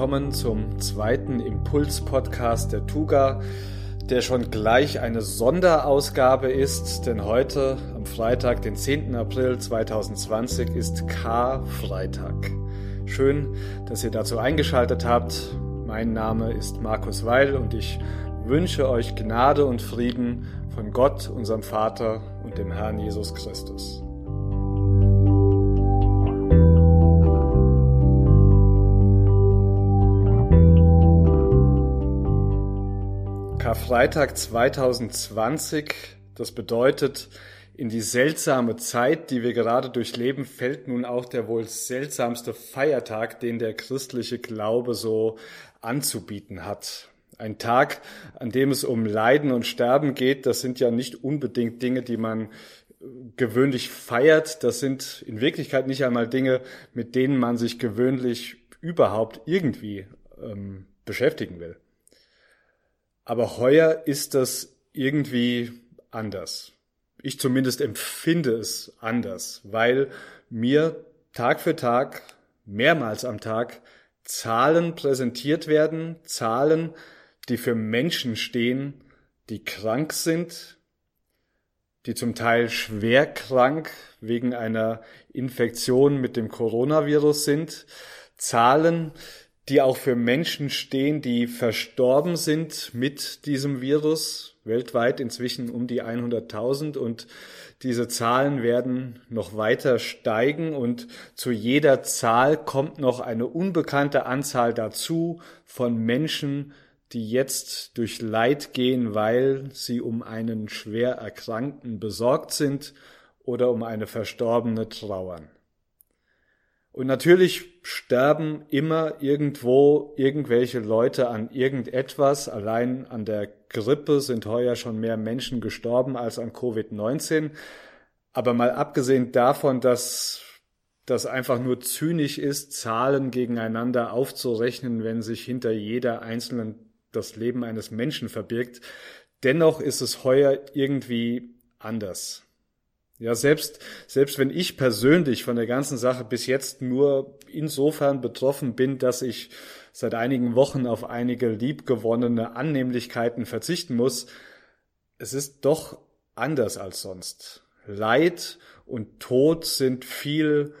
willkommen zum zweiten Impuls-Podcast der Tuga, der schon gleich eine Sonderausgabe ist, denn heute, am Freitag, den 10. April 2020, ist Karfreitag. Schön, dass ihr dazu eingeschaltet habt. Mein Name ist Markus Weil und ich wünsche euch Gnade und Frieden von Gott, unserem Vater und dem Herrn Jesus Christus. Karfreitag 2020, das bedeutet, in die seltsame Zeit, die wir gerade durchleben, fällt nun auch der wohl seltsamste Feiertag, den der christliche Glaube so anzubieten hat. Ein Tag, an dem es um Leiden und Sterben geht, das sind ja nicht unbedingt Dinge, die man gewöhnlich feiert. Das sind in Wirklichkeit nicht einmal Dinge, mit denen man sich gewöhnlich überhaupt irgendwie ähm, beschäftigen will. Aber heuer ist das irgendwie anders. Ich zumindest empfinde es anders, weil mir Tag für Tag, mehrmals am Tag, Zahlen präsentiert werden, Zahlen, die für Menschen stehen, die krank sind, die zum Teil schwer krank wegen einer Infektion mit dem Coronavirus sind, Zahlen, die auch für Menschen stehen, die verstorben sind mit diesem Virus, weltweit inzwischen um die 100.000 und diese Zahlen werden noch weiter steigen und zu jeder Zahl kommt noch eine unbekannte Anzahl dazu von Menschen, die jetzt durch Leid gehen, weil sie um einen schwer Erkrankten besorgt sind oder um eine Verstorbene trauern. Und natürlich sterben immer irgendwo irgendwelche Leute an irgendetwas. Allein an der Grippe sind heuer schon mehr Menschen gestorben als an Covid-19. Aber mal abgesehen davon, dass das einfach nur zynisch ist, Zahlen gegeneinander aufzurechnen, wenn sich hinter jeder einzelnen das Leben eines Menschen verbirgt. Dennoch ist es heuer irgendwie anders. Ja, selbst, selbst wenn ich persönlich von der ganzen Sache bis jetzt nur insofern betroffen bin, dass ich seit einigen Wochen auf einige liebgewonnene Annehmlichkeiten verzichten muss, es ist doch anders als sonst. Leid und Tod sind viel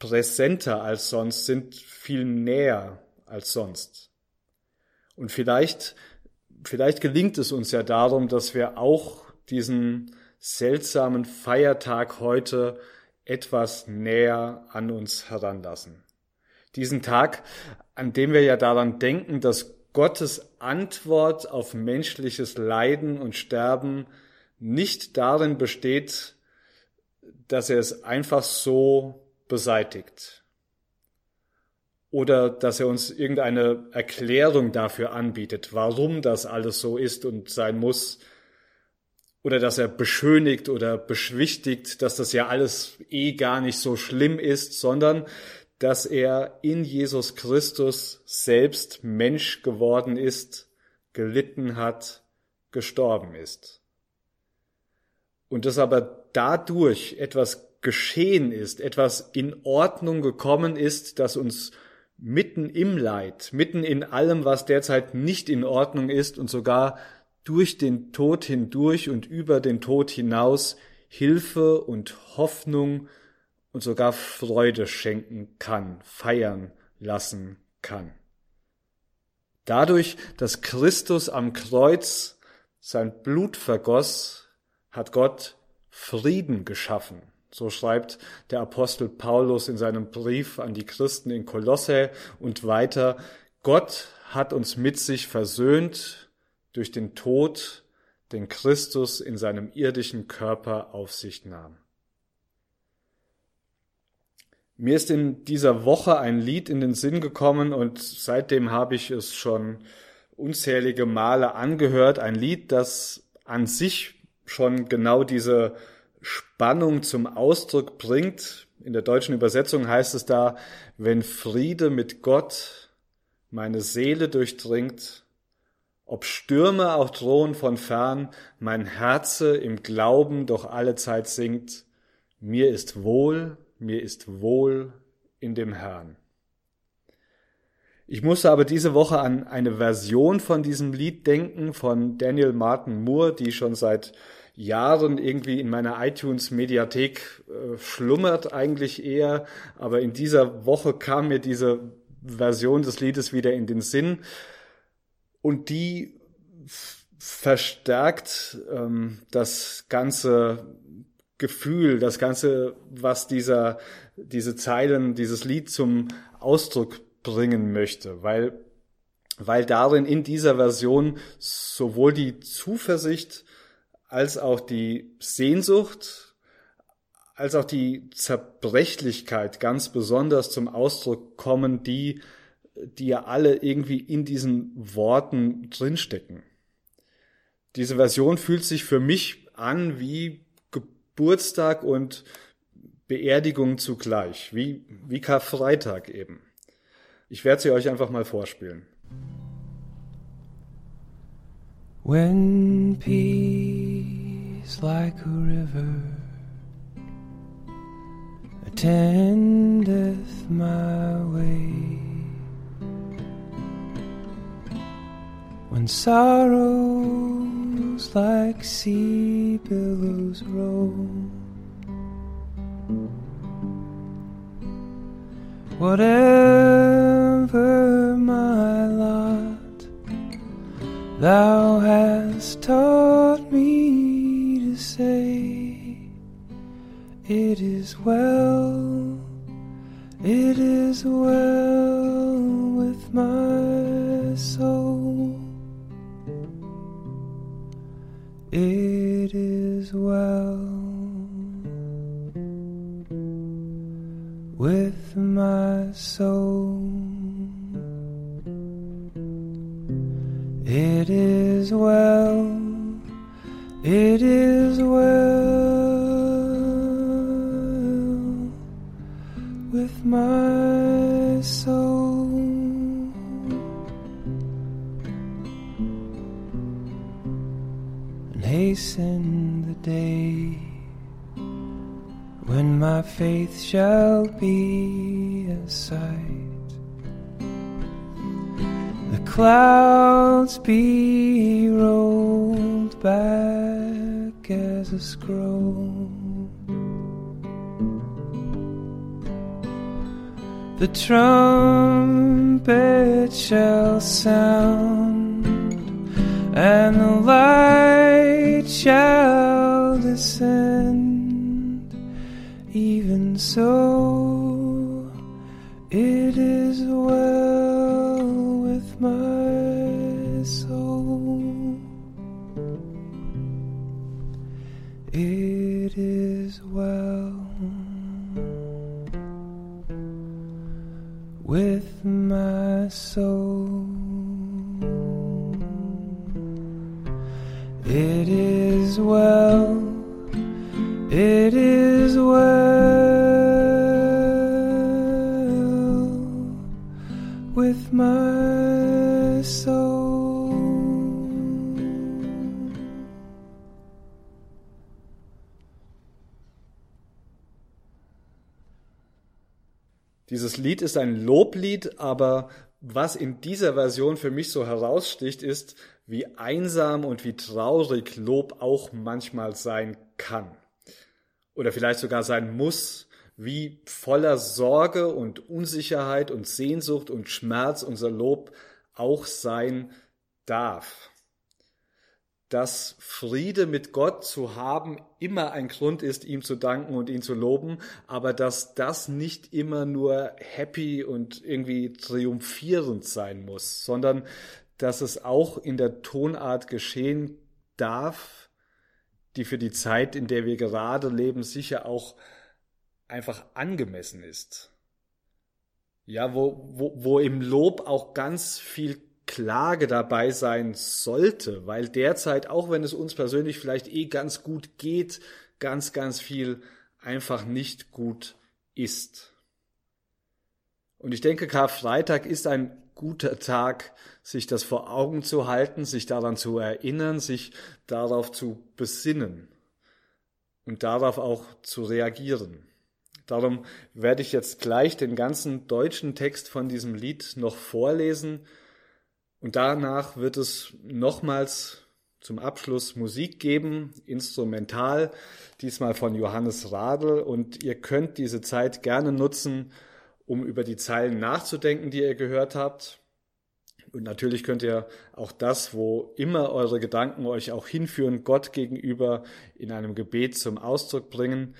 präsenter als sonst, sind viel näher als sonst. Und vielleicht, vielleicht gelingt es uns ja darum, dass wir auch diesen seltsamen Feiertag heute etwas näher an uns heranlassen. Diesen Tag, an dem wir ja daran denken, dass Gottes Antwort auf menschliches Leiden und Sterben nicht darin besteht, dass er es einfach so beseitigt oder dass er uns irgendeine Erklärung dafür anbietet, warum das alles so ist und sein muss, oder dass er beschönigt oder beschwichtigt, dass das ja alles eh gar nicht so schlimm ist, sondern dass er in Jesus Christus selbst Mensch geworden ist, gelitten hat, gestorben ist. Und dass aber dadurch etwas geschehen ist, etwas in Ordnung gekommen ist, das uns mitten im Leid, mitten in allem, was derzeit nicht in Ordnung ist und sogar durch den Tod hindurch und über den Tod hinaus Hilfe und Hoffnung und sogar Freude schenken kann, feiern lassen kann. Dadurch, dass Christus am Kreuz sein Blut vergoss, hat Gott Frieden geschaffen. So schreibt der Apostel Paulus in seinem Brief an die Christen in Kolosse und weiter, Gott hat uns mit sich versöhnt durch den Tod, den Christus in seinem irdischen Körper auf sich nahm. Mir ist in dieser Woche ein Lied in den Sinn gekommen und seitdem habe ich es schon unzählige Male angehört. Ein Lied, das an sich schon genau diese Spannung zum Ausdruck bringt. In der deutschen Übersetzung heißt es da, wenn Friede mit Gott meine Seele durchdringt, ob Stürme auch drohen von fern, mein Herze im Glauben doch allezeit singt, mir ist wohl, mir ist wohl in dem Herrn. Ich musste aber diese Woche an eine Version von diesem Lied denken von Daniel Martin Moore, die schon seit Jahren irgendwie in meiner iTunes-Mediathek äh, schlummert eigentlich eher. Aber in dieser Woche kam mir diese Version des Liedes wieder in den Sinn. Und die verstärkt ähm, das ganze Gefühl, das ganze, was dieser, diese Zeilen, dieses Lied zum Ausdruck bringen möchte, weil, weil darin in dieser Version sowohl die Zuversicht als auch die Sehnsucht, als auch die Zerbrechlichkeit ganz besonders zum Ausdruck kommen, die, die ja alle irgendwie in diesen Worten drinstecken. Diese Version fühlt sich für mich an wie Geburtstag und Beerdigung zugleich, wie, wie Karfreitag eben. Ich werde sie euch einfach mal vorspielen. When peace like a river attendeth my way, when sorrows like sea billows roll, whatever my lot Thou hast taught me to say, It is well, it is well with my It is well with my soul. Shall be a sight The clouds be rolled back as a scroll. The trumpet shall sound, and the light shall descend. So, it is well with my soul. It is Dieses Lied ist ein Loblied, aber was in dieser Version für mich so heraussticht, ist, wie einsam und wie traurig Lob auch manchmal sein kann. Oder vielleicht sogar sein muss, wie voller Sorge und Unsicherheit und Sehnsucht und Schmerz unser Lob auch sein darf dass Friede mit Gott zu haben immer ein Grund ist, ihm zu danken und ihn zu loben, aber dass das nicht immer nur happy und irgendwie triumphierend sein muss, sondern dass es auch in der Tonart geschehen darf, die für die Zeit, in der wir gerade leben, sicher auch einfach angemessen ist. Ja, wo, wo, wo im Lob auch ganz viel Klage dabei sein sollte, weil derzeit, auch wenn es uns persönlich vielleicht eh ganz gut geht, ganz, ganz viel einfach nicht gut ist. Und ich denke, Karfreitag ist ein guter Tag, sich das vor Augen zu halten, sich daran zu erinnern, sich darauf zu besinnen und darauf auch zu reagieren. Darum werde ich jetzt gleich den ganzen deutschen Text von diesem Lied noch vorlesen und danach wird es nochmals zum Abschluss Musik geben, instrumental, diesmal von Johannes Radl und ihr könnt diese Zeit gerne nutzen, um über die Zeilen nachzudenken, die ihr gehört habt. Und natürlich könnt ihr auch das, wo immer eure Gedanken euch auch hinführen, Gott gegenüber in einem Gebet zum Ausdruck bringen.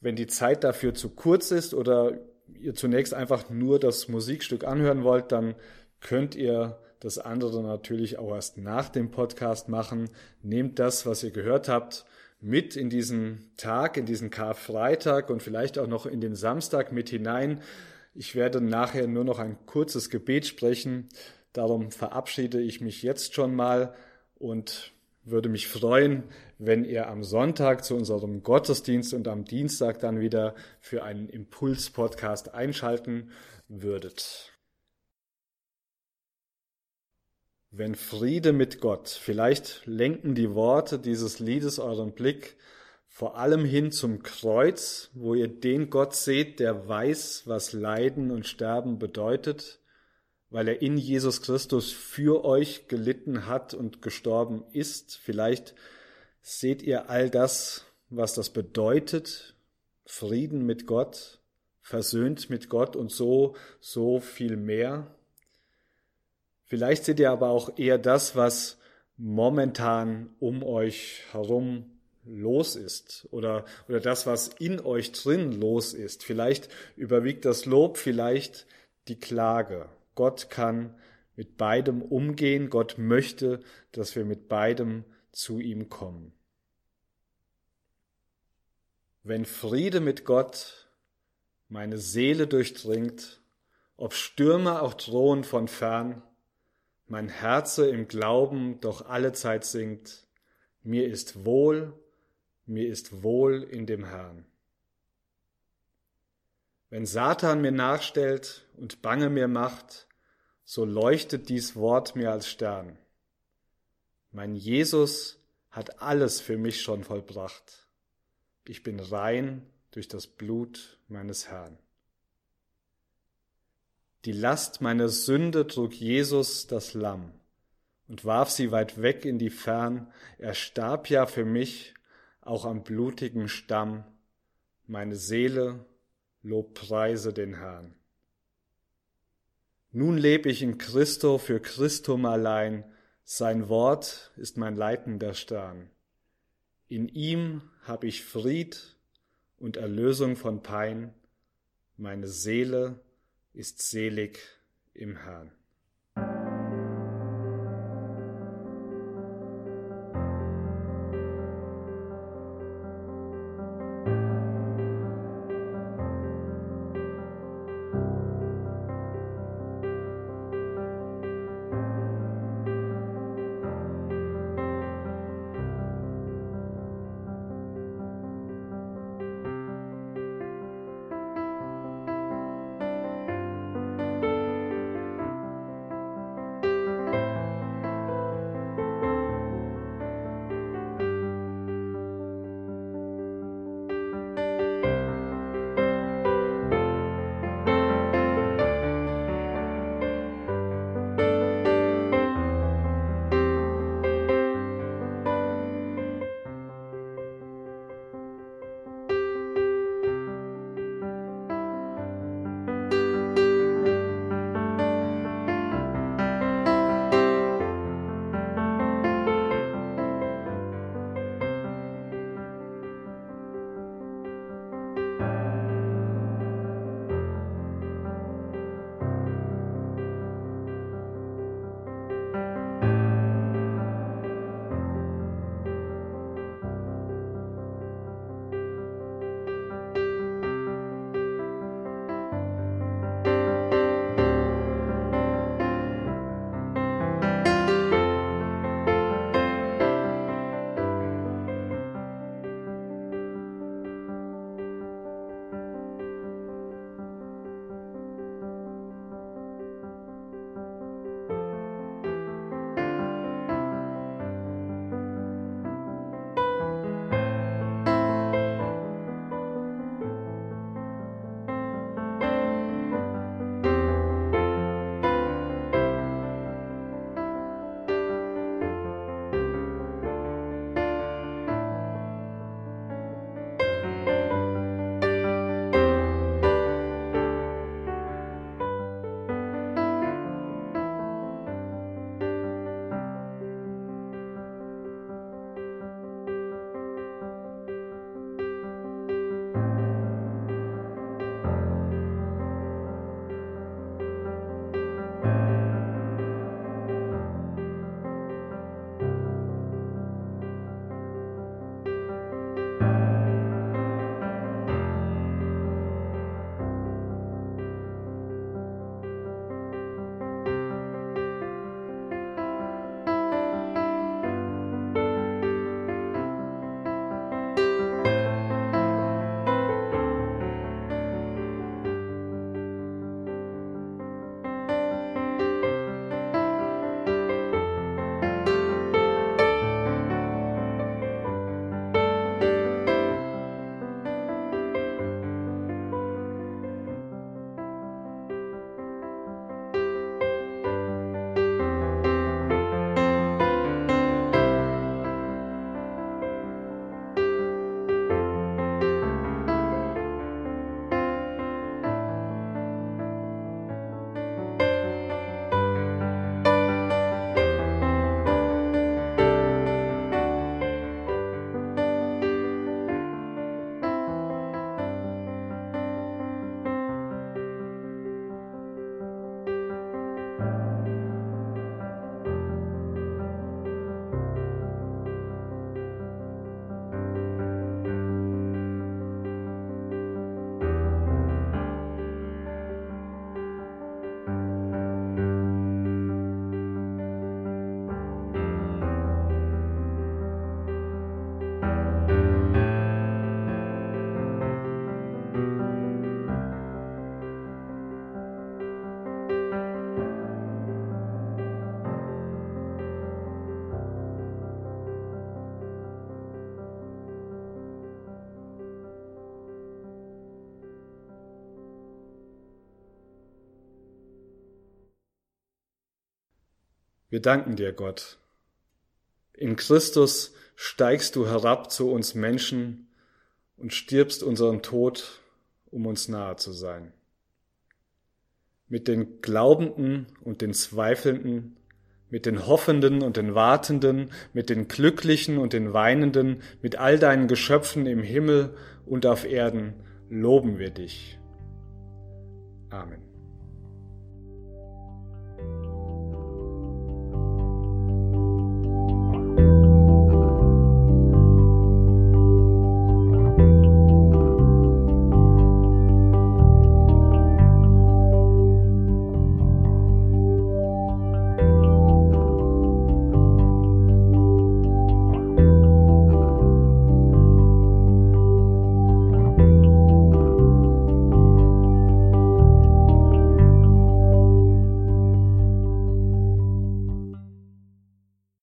Wenn die Zeit dafür zu kurz ist oder ihr zunächst einfach nur das Musikstück anhören wollt, dann könnt ihr das andere natürlich auch erst nach dem Podcast machen. Nehmt das, was ihr gehört habt, mit in diesen Tag, in diesen Karfreitag und vielleicht auch noch in den Samstag mit hinein. Ich werde nachher nur noch ein kurzes Gebet sprechen. Darum verabschiede ich mich jetzt schon mal und würde mich freuen, wenn ihr am Sonntag zu unserem Gottesdienst und am Dienstag dann wieder für einen Impuls-Podcast einschalten würdet. Wenn Friede mit Gott, vielleicht lenken die Worte dieses Liedes euren Blick vor allem hin zum Kreuz, wo ihr den Gott seht, der weiß, was Leiden und Sterben bedeutet, weil er in Jesus Christus für euch gelitten hat und gestorben ist. Vielleicht seht ihr all das, was das bedeutet, Frieden mit Gott, versöhnt mit Gott und so, so viel mehr. Vielleicht seht ihr aber auch eher das, was momentan um euch herum los ist oder, oder das, was in euch drin los ist. Vielleicht überwiegt das Lob, vielleicht die Klage. Gott kann mit beidem umgehen. Gott möchte, dass wir mit beidem zu ihm kommen. Wenn Friede mit Gott meine Seele durchdringt, ob Stürme auch drohen von fern, mein Herze im Glauben doch allezeit singt, mir ist wohl, mir ist wohl in dem Herrn. Wenn Satan mir nachstellt und Bange mir macht, so leuchtet dies Wort mir als Stern. Mein Jesus hat alles für mich schon vollbracht. Ich bin rein durch das Blut meines Herrn. Die Last meiner Sünde trug Jesus das Lamm und warf sie weit weg in die Fern. Er starb ja für mich auch am blutigen Stamm. Meine Seele lobpreise den Herrn. Nun leb ich in Christo für Christum allein. Sein Wort ist mein leitender Stern. In ihm hab ich Fried und Erlösung von Pein. Meine Seele ist selig im Herrn. Wir danken dir, Gott. In Christus steigst du herab zu uns Menschen und stirbst unseren Tod, um uns nahe zu sein. Mit den Glaubenden und den Zweifelnden, mit den Hoffenden und den Wartenden, mit den Glücklichen und den Weinenden, mit all deinen Geschöpfen im Himmel und auf Erden loben wir dich. Amen.